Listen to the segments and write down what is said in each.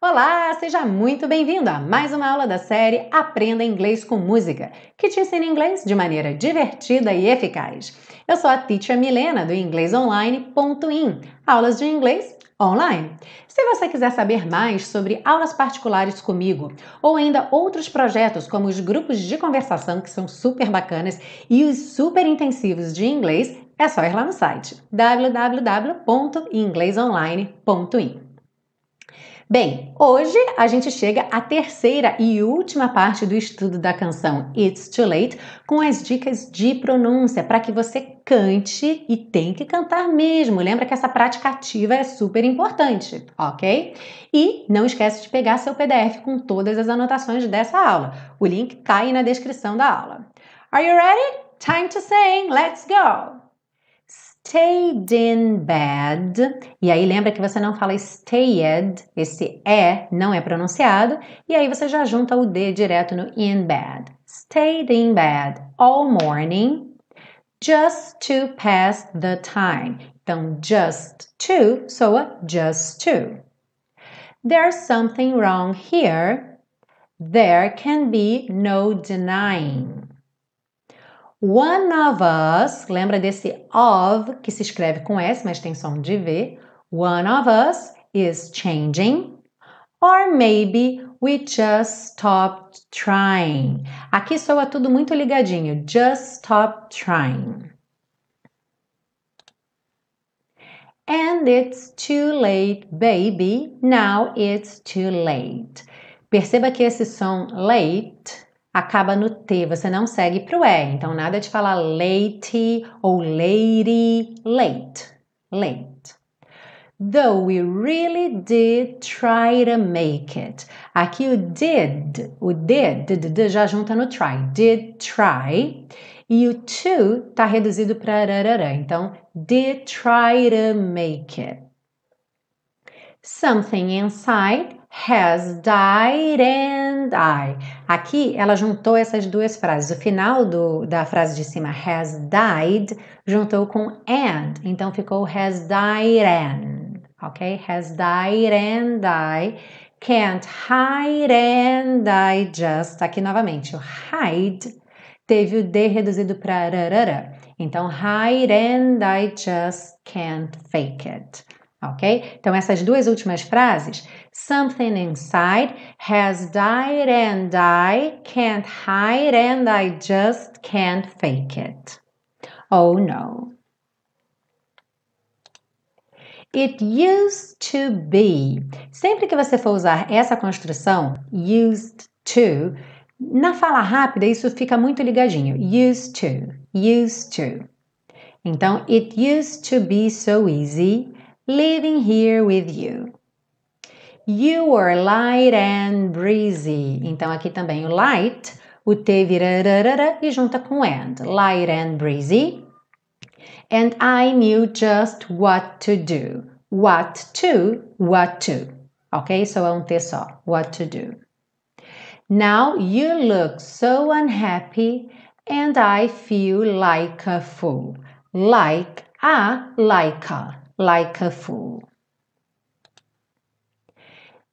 Olá, seja muito bem-vindo a mais uma aula da série Aprenda Inglês com Música, que te ensina inglês de maneira divertida e eficaz. Eu sou a Teacher Milena do inglesonline.in, aulas de inglês online. Se você quiser saber mais sobre aulas particulares comigo ou ainda outros projetos como os grupos de conversação que são super bacanas e os super intensivos de inglês, é só ir lá no site www.inglesonline.in. Bem, hoje a gente chega à terceira e última parte do estudo da canção It's Too Late com as dicas de pronúncia para que você cante e tem que cantar mesmo. Lembra que essa prática ativa é super importante, ok? E não esquece de pegar seu PDF com todas as anotações dessa aula. O link tá aí na descrição da aula. Are you ready? Time to sing. Let's go! Stayed in bed. E aí lembra que você não fala stayed, esse é não é pronunciado, e aí você já junta o D direto no in bed. Stayed in bed all morning just to pass the time. Então, just to soa just to. There's something wrong here. There can be no denying. One of us, lembra desse of que se escreve com S, mas tem som de V. One of us is changing. Or maybe we just stopped trying. Aqui soa tudo muito ligadinho. Just stop trying. And it's too late, baby. Now it's too late. Perceba que esse som late acaba no T, você não segue para o E. Então, nada de falar late ou lady, late, late. Though we really did try to make it. Aqui o did, o did, did já junta no try. Did try. E o to está reduzido para. Então, did try to make it. Something inside has died and I. Aqui ela juntou essas duas frases. O final do, da frase de cima, has died, juntou com and. Então ficou has died and. Ok? Has died and I. Can't hide and I just. Aqui novamente, o hide teve o D reduzido para rarara. Então, hide and I just can't fake it. Ok? Então, essas duas últimas frases Something inside has died and I can't hide and I just can't fake it. Oh no. It used to be. Sempre que você for usar essa construção, used to, na fala rápida isso fica muito ligadinho. Used to, used to. Então, it used to be so easy living here with you. You were light and breezy. Então aqui também o light, o T vira rarara e junta com and. Light and breezy. And I knew just what to do. What to, what to. Ok? So é um T só. What to do. Now you look so unhappy and I feel like a fool. Like a, like a, like a fool.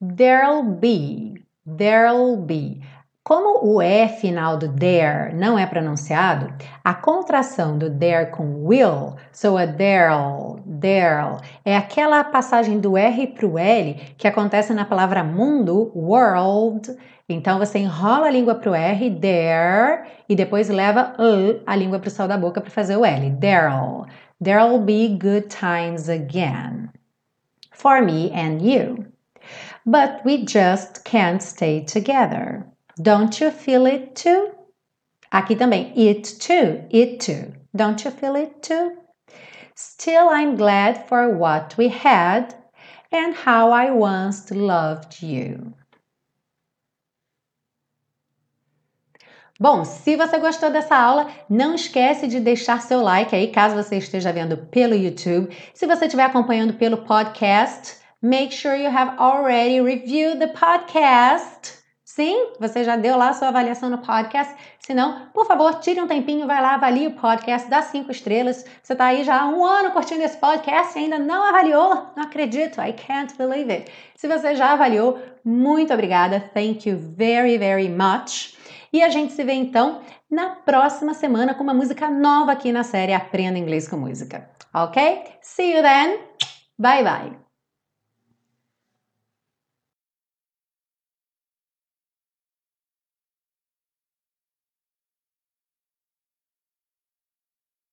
There'll be, there'll be. Como o E final do there não é pronunciado, a contração do there com will soa there'll, there'll. É aquela passagem do R para o L que acontece na palavra mundo, world. Então você enrola a língua para o R, there, e depois leva a língua para o céu da boca para fazer o L. There'll. There'll be good times again. For me and you but we just can't stay together. Don't you feel it too? Aqui também, it too, it too. Don't you feel it too? Still, I'm glad for what we had and how I once loved you. Bom, se você gostou dessa aula, não esquece de deixar seu like aí, caso você esteja vendo pelo YouTube. Se você estiver acompanhando pelo podcast, Make sure you have already reviewed the podcast Sim, você já deu lá sua avaliação no podcast. Se não, por favor, tire um tempinho, vai lá, avalie o podcast, dá cinco estrelas. Você está aí já há um ano curtindo esse podcast e ainda não avaliou? Não acredito, I can't believe it. Se você já avaliou, muito obrigada. Thank you very, very much. E a gente se vê então na próxima semana com uma música nova aqui na série Aprenda Inglês com Música. Ok? See you then. Bye bye.